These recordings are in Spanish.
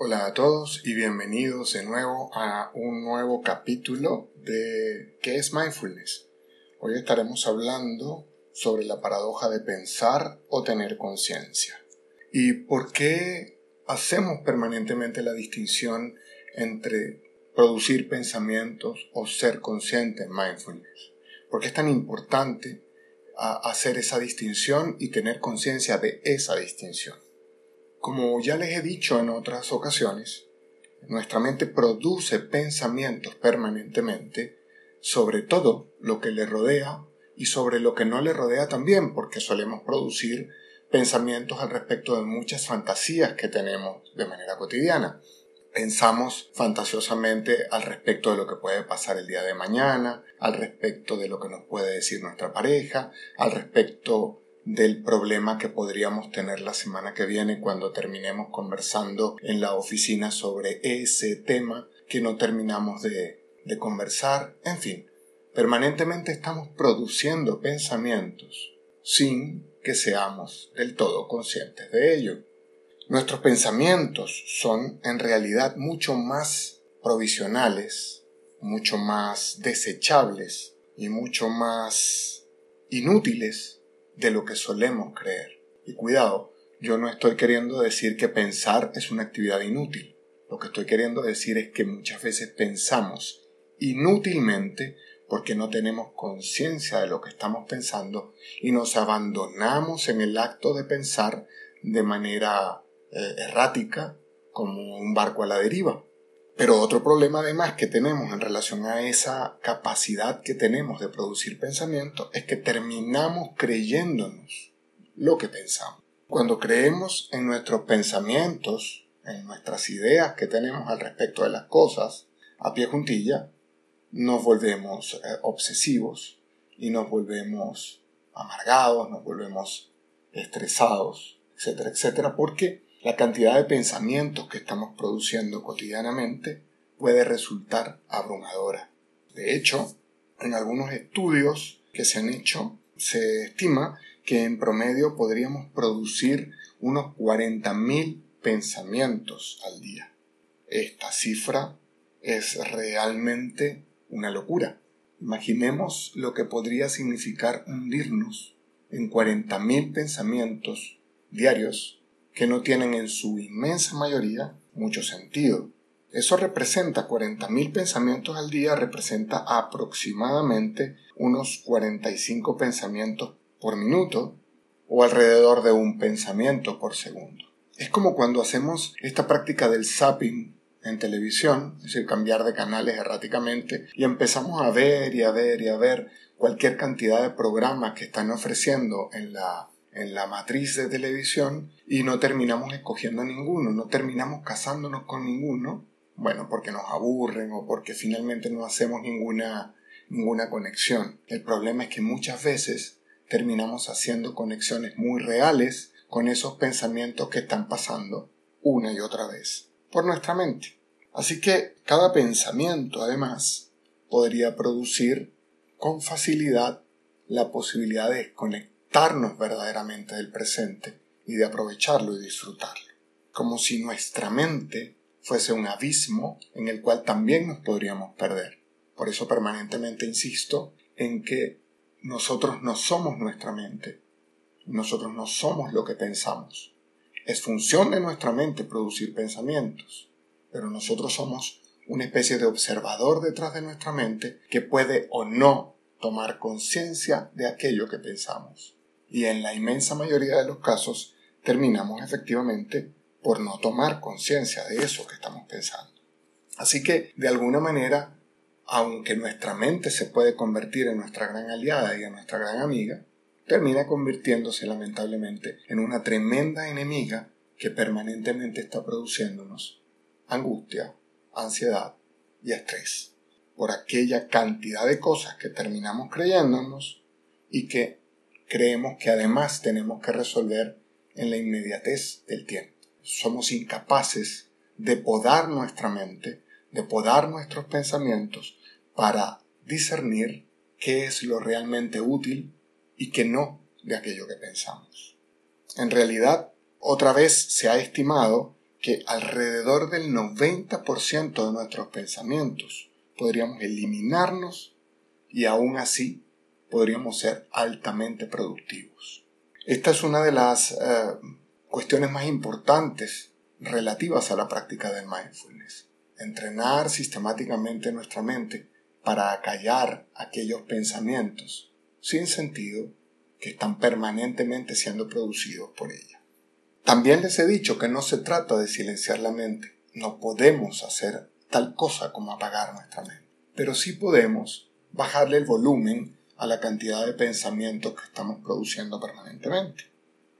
Hola a todos y bienvenidos de nuevo a un nuevo capítulo de ¿Qué es mindfulness? Hoy estaremos hablando sobre la paradoja de pensar o tener conciencia. ¿Y por qué hacemos permanentemente la distinción entre producir pensamientos o ser consciente en mindfulness? ¿Por qué es tan importante hacer esa distinción y tener conciencia de esa distinción? Como ya les he dicho en otras ocasiones, nuestra mente produce pensamientos permanentemente sobre todo lo que le rodea y sobre lo que no le rodea también, porque solemos producir pensamientos al respecto de muchas fantasías que tenemos de manera cotidiana. Pensamos fantasiosamente al respecto de lo que puede pasar el día de mañana, al respecto de lo que nos puede decir nuestra pareja, al respecto del problema que podríamos tener la semana que viene cuando terminemos conversando en la oficina sobre ese tema que no terminamos de, de conversar, en fin, permanentemente estamos produciendo pensamientos sin que seamos del todo conscientes de ello. Nuestros pensamientos son en realidad mucho más provisionales, mucho más desechables y mucho más inútiles de lo que solemos creer. Y cuidado, yo no estoy queriendo decir que pensar es una actividad inútil. Lo que estoy queriendo decir es que muchas veces pensamos inútilmente porque no tenemos conciencia de lo que estamos pensando y nos abandonamos en el acto de pensar de manera eh, errática como un barco a la deriva. Pero otro problema además que tenemos en relación a esa capacidad que tenemos de producir pensamiento es que terminamos creyéndonos lo que pensamos. Cuando creemos en nuestros pensamientos, en nuestras ideas que tenemos al respecto de las cosas, a pie juntilla, nos volvemos eh, obsesivos y nos volvemos amargados, nos volvemos estresados, etcétera, etcétera, porque la cantidad de pensamientos que estamos produciendo cotidianamente puede resultar abrumadora. De hecho, en algunos estudios que se han hecho, se estima que en promedio podríamos producir unos 40.000 pensamientos al día. Esta cifra es realmente una locura. Imaginemos lo que podría significar hundirnos en 40.000 pensamientos diarios que no tienen en su inmensa mayoría mucho sentido. Eso representa 40.000 pensamientos al día, representa aproximadamente unos 45 pensamientos por minuto o alrededor de un pensamiento por segundo. Es como cuando hacemos esta práctica del zapping en televisión, es decir, cambiar de canales erráticamente y empezamos a ver y a ver y a ver cualquier cantidad de programas que están ofreciendo en la en la matriz de televisión y no terminamos escogiendo ninguno, no terminamos casándonos con ninguno, bueno, porque nos aburren o porque finalmente no hacemos ninguna, ninguna conexión. El problema es que muchas veces terminamos haciendo conexiones muy reales con esos pensamientos que están pasando una y otra vez por nuestra mente. Así que cada pensamiento, además, podría producir con facilidad la posibilidad de verdaderamente del presente y de aprovecharlo y disfrutarlo, como si nuestra mente fuese un abismo en el cual también nos podríamos perder. Por eso permanentemente insisto en que nosotros no somos nuestra mente, nosotros no somos lo que pensamos. Es función de nuestra mente producir pensamientos, pero nosotros somos una especie de observador detrás de nuestra mente que puede o no tomar conciencia de aquello que pensamos y en la inmensa mayoría de los casos terminamos efectivamente por no tomar conciencia de eso que estamos pensando. Así que, de alguna manera, aunque nuestra mente se puede convertir en nuestra gran aliada y en nuestra gran amiga, termina convirtiéndose lamentablemente en una tremenda enemiga que permanentemente está produciéndonos angustia, ansiedad y estrés por aquella cantidad de cosas que terminamos creyéndonos y que creemos que además tenemos que resolver en la inmediatez del tiempo. Somos incapaces de podar nuestra mente, de podar nuestros pensamientos para discernir qué es lo realmente útil y qué no de aquello que pensamos. En realidad, otra vez se ha estimado que alrededor del 90% de nuestros pensamientos podríamos eliminarnos y aún así podríamos ser altamente productivos. Esta es una de las eh, cuestiones más importantes relativas a la práctica del mindfulness. Entrenar sistemáticamente nuestra mente para acallar aquellos pensamientos sin sentido que están permanentemente siendo producidos por ella. También les he dicho que no se trata de silenciar la mente. No podemos hacer tal cosa como apagar nuestra mente. Pero sí podemos bajarle el volumen a la cantidad de pensamientos que estamos produciendo permanentemente.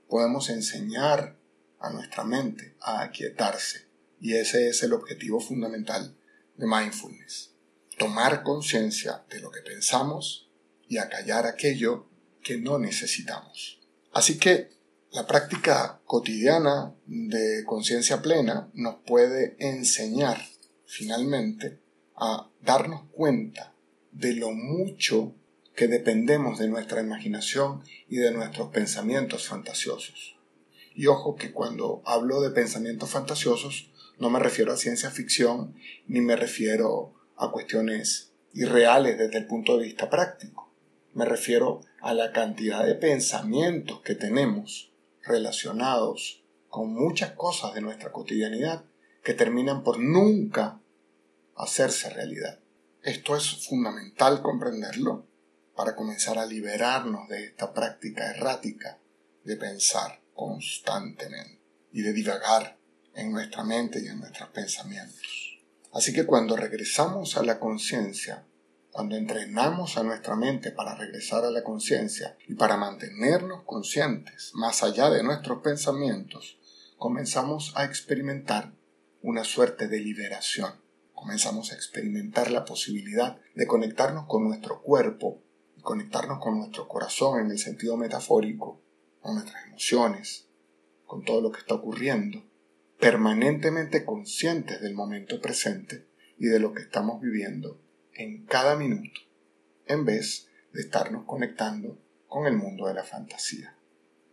Podemos enseñar a nuestra mente a aquietarse y ese es el objetivo fundamental de mindfulness. Tomar conciencia de lo que pensamos y acallar aquello que no necesitamos. Así que la práctica cotidiana de conciencia plena nos puede enseñar finalmente a darnos cuenta de lo mucho que dependemos de nuestra imaginación y de nuestros pensamientos fantasiosos. Y ojo que cuando hablo de pensamientos fantasiosos no me refiero a ciencia ficción ni me refiero a cuestiones irreales desde el punto de vista práctico. Me refiero a la cantidad de pensamientos que tenemos relacionados con muchas cosas de nuestra cotidianidad que terminan por nunca hacerse realidad. Esto es fundamental comprenderlo para comenzar a liberarnos de esta práctica errática de pensar constantemente y de divagar en nuestra mente y en nuestros pensamientos. Así que cuando regresamos a la conciencia, cuando entrenamos a nuestra mente para regresar a la conciencia y para mantenernos conscientes más allá de nuestros pensamientos, comenzamos a experimentar una suerte de liberación. Comenzamos a experimentar la posibilidad de conectarnos con nuestro cuerpo conectarnos con nuestro corazón en el sentido metafórico con nuestras emociones, con todo lo que está ocurriendo, permanentemente conscientes del momento presente y de lo que estamos viviendo en cada minuto, en vez de estarnos conectando con el mundo de la fantasía,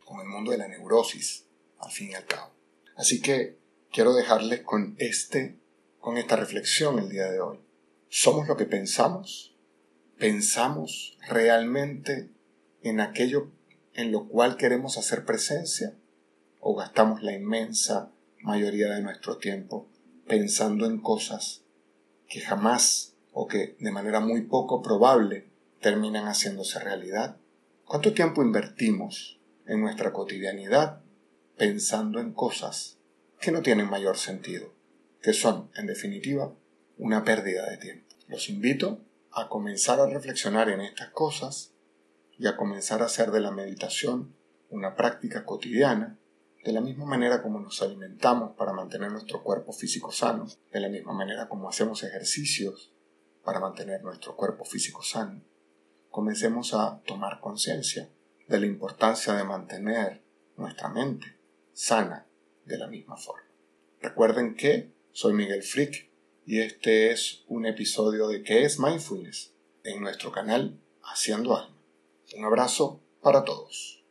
con el mundo de la neurosis, al fin y al cabo. Así que quiero dejarles con este, con esta reflexión el día de hoy. ¿Somos lo que pensamos? ¿Pensamos realmente en aquello en lo cual queremos hacer presencia o gastamos la inmensa mayoría de nuestro tiempo pensando en cosas que jamás o que de manera muy poco probable terminan haciéndose realidad? ¿Cuánto tiempo invertimos en nuestra cotidianidad pensando en cosas que no tienen mayor sentido, que son, en definitiva, una pérdida de tiempo? Los invito a comenzar a reflexionar en estas cosas y a comenzar a hacer de la meditación una práctica cotidiana, de la misma manera como nos alimentamos para mantener nuestro cuerpo físico sano, de la misma manera como hacemos ejercicios para mantener nuestro cuerpo físico sano, comencemos a tomar conciencia de la importancia de mantener nuestra mente sana de la misma forma. Recuerden que soy Miguel Frick y este es un episodio de ¿Qué es Mindfulness? en nuestro canal Haciendo Alma. Un abrazo para todos.